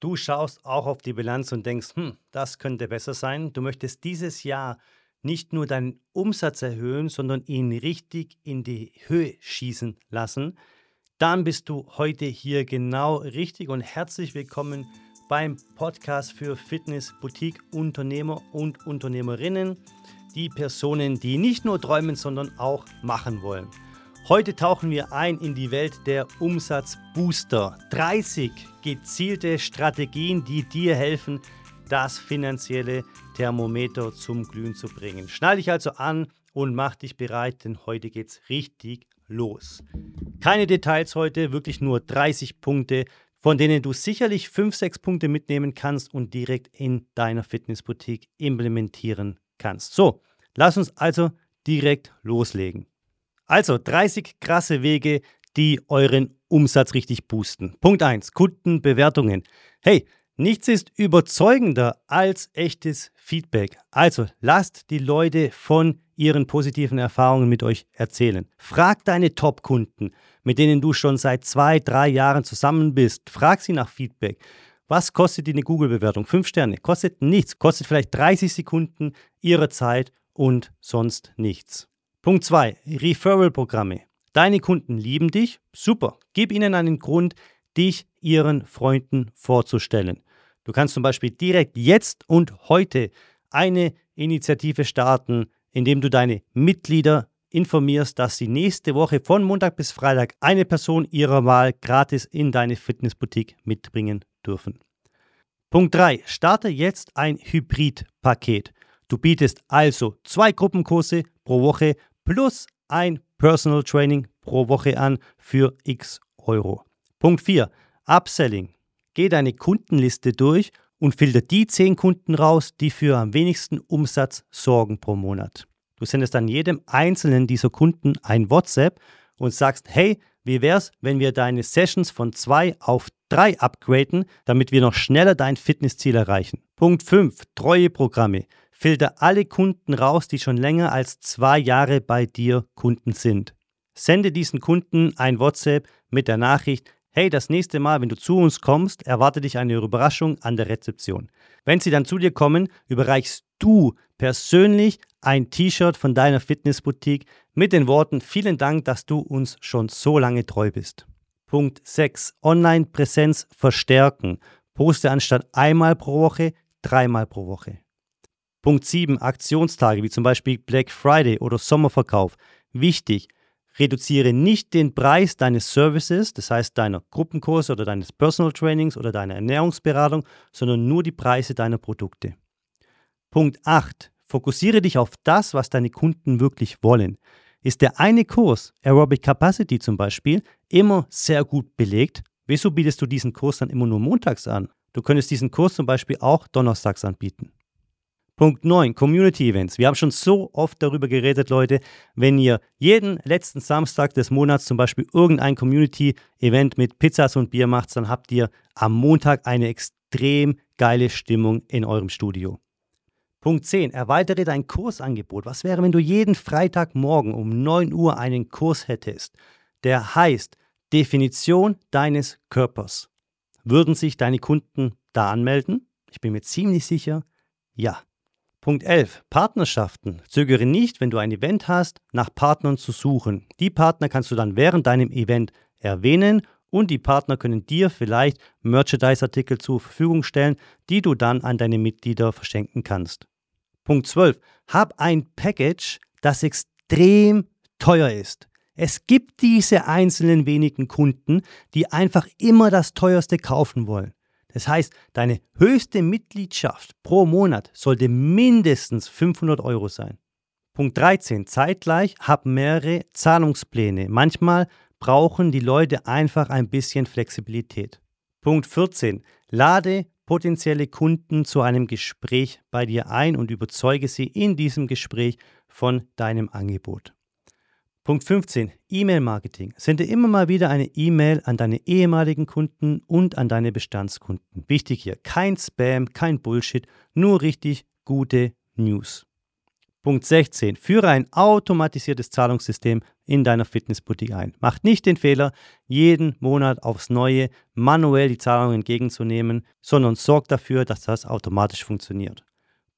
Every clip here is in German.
Du schaust auch auf die Bilanz und denkst, hm, das könnte besser sein. Du möchtest dieses Jahr nicht nur deinen Umsatz erhöhen, sondern ihn richtig in die Höhe schießen lassen. Dann bist du heute hier genau richtig und herzlich willkommen beim Podcast für Fitness, Boutique, Unternehmer und Unternehmerinnen. Die Personen, die nicht nur träumen, sondern auch machen wollen. Heute tauchen wir ein in die Welt der Umsatzbooster. 30 gezielte Strategien, die dir helfen, das finanzielle Thermometer zum Glühen zu bringen. Schnall dich also an und mach dich bereit, denn heute geht's richtig los. Keine Details heute, wirklich nur 30 Punkte, von denen du sicherlich 5, 6 Punkte mitnehmen kannst und direkt in deiner Fitnessboutique implementieren kannst. So, lass uns also direkt loslegen. Also 30 krasse Wege, die euren Umsatz richtig boosten. Punkt 1. Kundenbewertungen. Hey, nichts ist überzeugender als echtes Feedback. Also lasst die Leute von ihren positiven Erfahrungen mit euch erzählen. Frag deine Top-Kunden, mit denen du schon seit zwei, drei Jahren zusammen bist. Frag sie nach Feedback. Was kostet die eine Google-Bewertung? Fünf Sterne. Kostet nichts. Kostet vielleicht 30 Sekunden ihrer Zeit und sonst nichts. Punkt 2. Referral-Programme. Deine Kunden lieben dich, super. Gib ihnen einen Grund, dich ihren Freunden vorzustellen. Du kannst zum Beispiel direkt jetzt und heute eine Initiative starten, indem du deine Mitglieder informierst, dass sie nächste Woche von Montag bis Freitag eine Person ihrer Wahl gratis in deine Fitnessboutique mitbringen dürfen. Punkt 3. Starte jetzt ein Hybrid-Paket. Du bietest also zwei Gruppenkurse pro Woche plus ein Personal Training pro Woche an für x Euro. Punkt 4. Upselling. Geh deine Kundenliste durch und filter die 10 Kunden raus, die für am wenigsten Umsatz sorgen pro Monat. Du sendest dann jedem einzelnen dieser Kunden ein WhatsApp und sagst, hey, wie wär's, wenn wir deine Sessions von 2 auf 3 upgraden, damit wir noch schneller dein Fitnessziel erreichen. Punkt 5. Treueprogramme. Filter alle Kunden raus, die schon länger als zwei Jahre bei dir Kunden sind. Sende diesen Kunden ein WhatsApp mit der Nachricht, hey, das nächste Mal, wenn du zu uns kommst, erwarte dich eine Überraschung an der Rezeption. Wenn sie dann zu dir kommen, überreichst du persönlich ein T-Shirt von deiner Fitnessboutique mit den Worten, vielen Dank, dass du uns schon so lange treu bist. Punkt 6. Online-Präsenz verstärken. Poste anstatt einmal pro Woche dreimal pro Woche. Punkt 7. Aktionstage wie zum Beispiel Black Friday oder Sommerverkauf. Wichtig, reduziere nicht den Preis deines Services, das heißt deiner Gruppenkurse oder deines Personal Trainings oder deiner Ernährungsberatung, sondern nur die Preise deiner Produkte. Punkt 8. Fokussiere dich auf das, was deine Kunden wirklich wollen. Ist der eine Kurs, Aerobic Capacity zum Beispiel, immer sehr gut belegt, wieso bietest du diesen Kurs dann immer nur montags an? Du könntest diesen Kurs zum Beispiel auch donnerstags anbieten. Punkt 9, Community Events. Wir haben schon so oft darüber geredet, Leute. Wenn ihr jeden letzten Samstag des Monats zum Beispiel irgendein Community Event mit Pizzas und Bier macht, dann habt ihr am Montag eine extrem geile Stimmung in eurem Studio. Punkt 10. Erweitere dein Kursangebot. Was wäre, wenn du jeden Freitagmorgen um 9 Uhr einen Kurs hättest, der heißt Definition deines Körpers? Würden sich deine Kunden da anmelden? Ich bin mir ziemlich sicher, ja. Punkt 11. Partnerschaften. Zögere nicht, wenn du ein Event hast, nach Partnern zu suchen. Die Partner kannst du dann während deinem Event erwähnen und die Partner können dir vielleicht Merchandise-Artikel zur Verfügung stellen, die du dann an deine Mitglieder verschenken kannst. Punkt 12. Hab ein Package, das extrem teuer ist. Es gibt diese einzelnen wenigen Kunden, die einfach immer das teuerste kaufen wollen. Das heißt, deine höchste Mitgliedschaft pro Monat sollte mindestens 500 Euro sein. Punkt 13. Zeitgleich hab mehrere Zahlungspläne. Manchmal brauchen die Leute einfach ein bisschen Flexibilität. Punkt 14. Lade potenzielle Kunden zu einem Gespräch bei dir ein und überzeuge sie in diesem Gespräch von deinem Angebot. Punkt 15. E-Mail-Marketing. Sende immer mal wieder eine E-Mail an deine ehemaligen Kunden und an deine Bestandskunden. Wichtig hier, kein Spam, kein Bullshit, nur richtig gute News. Punkt 16. Führe ein automatisiertes Zahlungssystem in deiner Fitnessboutique ein. Mach nicht den Fehler, jeden Monat aufs Neue manuell die Zahlung entgegenzunehmen, sondern sorg dafür, dass das automatisch funktioniert.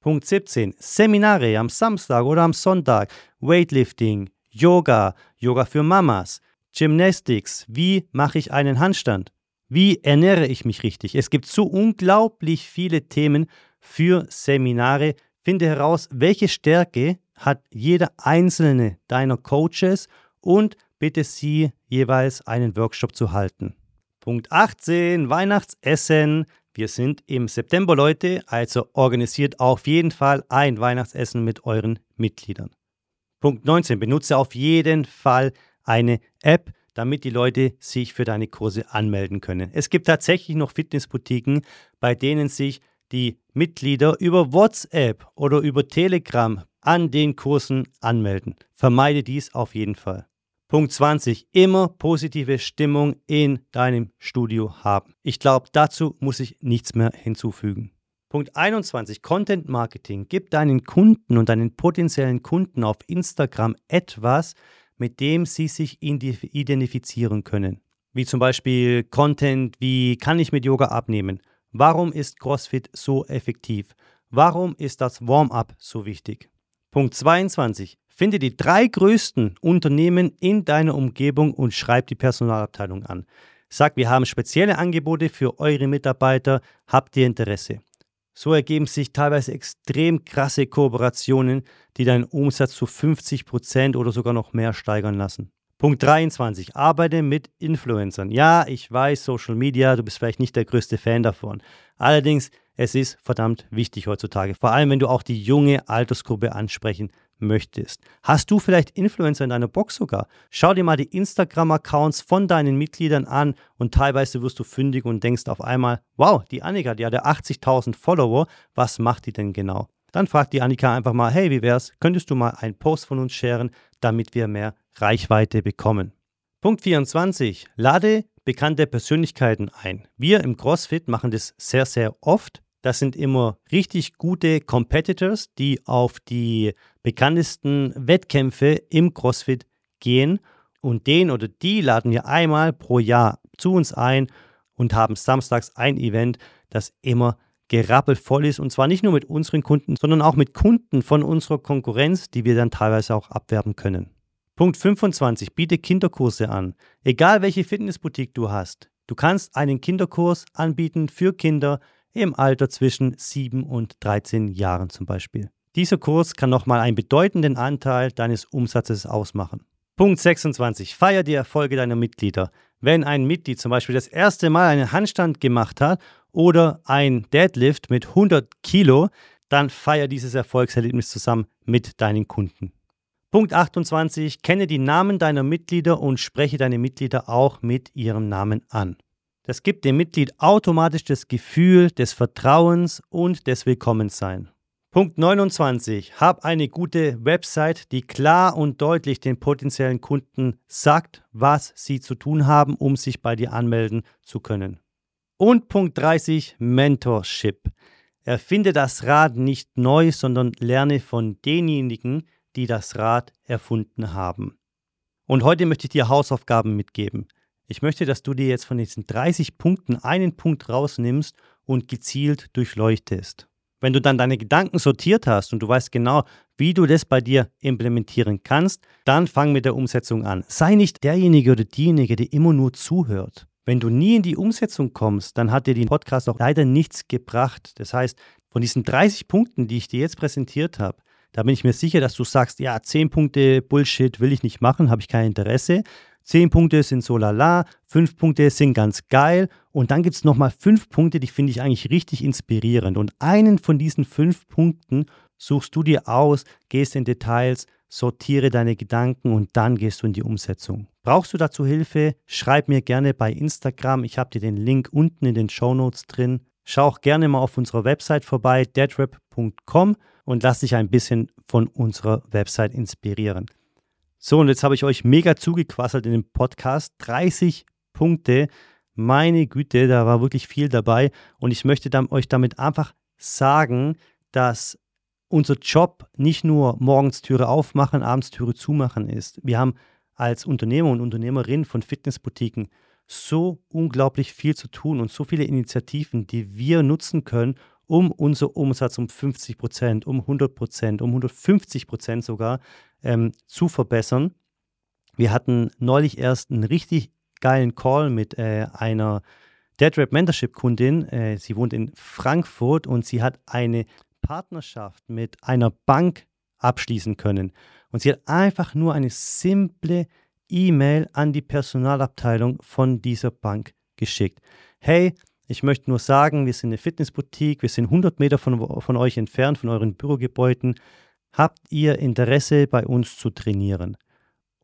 Punkt 17. Seminare am Samstag oder am Sonntag, Weightlifting, Yoga, Yoga für Mamas, Gymnastics, wie mache ich einen Handstand? Wie ernähre ich mich richtig? Es gibt so unglaublich viele Themen für Seminare. Finde heraus, welche Stärke hat jeder einzelne deiner Coaches und bitte sie jeweils einen Workshop zu halten. Punkt 18, Weihnachtsessen. Wir sind im September, Leute, also organisiert auf jeden Fall ein Weihnachtsessen mit euren Mitgliedern. Punkt 19, benutze auf jeden Fall eine App, damit die Leute sich für deine Kurse anmelden können. Es gibt tatsächlich noch Fitnessboutiquen, bei denen sich die Mitglieder über WhatsApp oder über Telegram an den Kursen anmelden. Vermeide dies auf jeden Fall. Punkt 20. Immer positive Stimmung in deinem Studio haben. Ich glaube, dazu muss ich nichts mehr hinzufügen. Punkt 21. Content Marketing. Gib deinen Kunden und deinen potenziellen Kunden auf Instagram etwas, mit dem sie sich identifizieren können. Wie zum Beispiel Content wie kann ich mit Yoga abnehmen? Warum ist CrossFit so effektiv? Warum ist das Warm-up so wichtig? Punkt 22. Finde die drei größten Unternehmen in deiner Umgebung und schreib die Personalabteilung an. Sag, wir haben spezielle Angebote für eure Mitarbeiter. Habt ihr Interesse? So ergeben sich teilweise extrem krasse Kooperationen, die deinen Umsatz zu 50% oder sogar noch mehr steigern lassen. Punkt 23. Arbeite mit Influencern. Ja, ich weiß, Social Media, du bist vielleicht nicht der größte Fan davon. Allerdings, es ist verdammt wichtig heutzutage. Vor allem, wenn du auch die junge Altersgruppe ansprechen möchtest. Hast du vielleicht Influencer in deiner Box sogar? Schau dir mal die Instagram-Accounts von deinen Mitgliedern an und teilweise wirst du fündig und denkst auf einmal, wow, die Annika, die hat ja 80.000 Follower, was macht die denn genau? Dann fragt die Annika einfach mal, hey, wie wär's, könntest du mal einen Post von uns sharen, damit wir mehr Reichweite bekommen? Punkt 24. Lade bekannte Persönlichkeiten ein. Wir im CrossFit machen das sehr, sehr oft. Das sind immer richtig gute Competitors, die auf die bekanntesten Wettkämpfe im CrossFit gehen. Und den oder die laden wir einmal pro Jahr zu uns ein und haben samstags ein Event, das immer gerappelvoll ist. Und zwar nicht nur mit unseren Kunden, sondern auch mit Kunden von unserer Konkurrenz, die wir dann teilweise auch abwerben können. Punkt 25. Biete Kinderkurse an. Egal welche Fitnessboutique du hast. Du kannst einen Kinderkurs anbieten für Kinder, im Alter zwischen 7 und 13 Jahren zum Beispiel. Dieser Kurs kann nochmal einen bedeutenden Anteil deines Umsatzes ausmachen. Punkt 26. Feier die Erfolge deiner Mitglieder. Wenn ein Mitglied zum Beispiel das erste Mal einen Handstand gemacht hat oder ein Deadlift mit 100 Kilo, dann feier dieses Erfolgserlebnis zusammen mit deinen Kunden. Punkt 28. Kenne die Namen deiner Mitglieder und spreche deine Mitglieder auch mit ihrem Namen an. Das gibt dem Mitglied automatisch das Gefühl des Vertrauens und des Willkommenssein. Punkt 29. Hab eine gute Website, die klar und deutlich den potenziellen Kunden sagt, was sie zu tun haben, um sich bei dir anmelden zu können. Und Punkt 30. Mentorship. Erfinde das Rad nicht neu, sondern lerne von denjenigen, die das Rad erfunden haben. Und heute möchte ich dir Hausaufgaben mitgeben. Ich möchte, dass du dir jetzt von diesen 30 Punkten einen Punkt rausnimmst und gezielt durchleuchtest. Wenn du dann deine Gedanken sortiert hast und du weißt genau, wie du das bei dir implementieren kannst, dann fang mit der Umsetzung an. Sei nicht derjenige oder diejenige, die immer nur zuhört. Wenn du nie in die Umsetzung kommst, dann hat dir die Podcast auch leider nichts gebracht. Das heißt, von diesen 30 Punkten, die ich dir jetzt präsentiert habe, da bin ich mir sicher, dass du sagst, ja, 10 Punkte Bullshit will ich nicht machen, habe ich kein Interesse. Zehn Punkte sind so lala, fünf Punkte sind ganz geil und dann gibt es nochmal fünf Punkte, die finde ich eigentlich richtig inspirierend. Und einen von diesen fünf Punkten suchst du dir aus, gehst in Details, sortiere deine Gedanken und dann gehst du in die Umsetzung. Brauchst du dazu Hilfe? Schreib mir gerne bei Instagram. Ich habe dir den Link unten in den Show Notes drin. Schau auch gerne mal auf unserer Website vorbei, deadrap.com und lass dich ein bisschen von unserer Website inspirieren. So, und jetzt habe ich euch mega zugequasselt in dem Podcast. 30 Punkte. Meine Güte, da war wirklich viel dabei. Und ich möchte dann, euch damit einfach sagen, dass unser Job nicht nur morgens Türe aufmachen, abends Türe zumachen ist. Wir haben als Unternehmer und Unternehmerin von Fitnessboutiquen so unglaublich viel zu tun und so viele Initiativen, die wir nutzen können, um unser Umsatz um 50 Prozent, um 100 Prozent, um 150 Prozent sogar ähm, zu verbessern. Wir hatten neulich erst einen richtig geilen Call mit äh, einer DeadRap Mentorship Kundin. Äh, sie wohnt in Frankfurt und sie hat eine Partnerschaft mit einer Bank abschließen können. Und sie hat einfach nur eine simple E-Mail an die Personalabteilung von dieser Bank geschickt. Hey, ich möchte nur sagen, wir sind eine Fitnessboutique, wir sind 100 Meter von, von euch entfernt, von euren Bürogebäuden. Habt ihr Interesse, bei uns zu trainieren?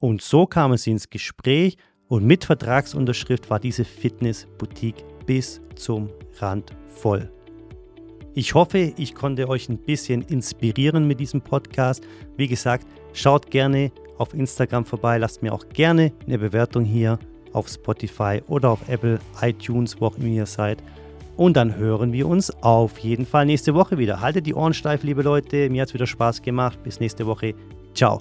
Und so kamen sie ins Gespräch und mit Vertragsunterschrift war diese Fitnessboutique bis zum Rand voll. Ich hoffe, ich konnte euch ein bisschen inspirieren mit diesem Podcast. Wie gesagt, schaut gerne auf Instagram vorbei, lasst mir auch gerne eine Bewertung hier auf Spotify oder auf Apple, iTunes, wo auch immer ihr seid. Und dann hören wir uns auf jeden Fall nächste Woche wieder. Haltet die Ohren steif, liebe Leute. Mir hat es wieder Spaß gemacht. Bis nächste Woche. Ciao.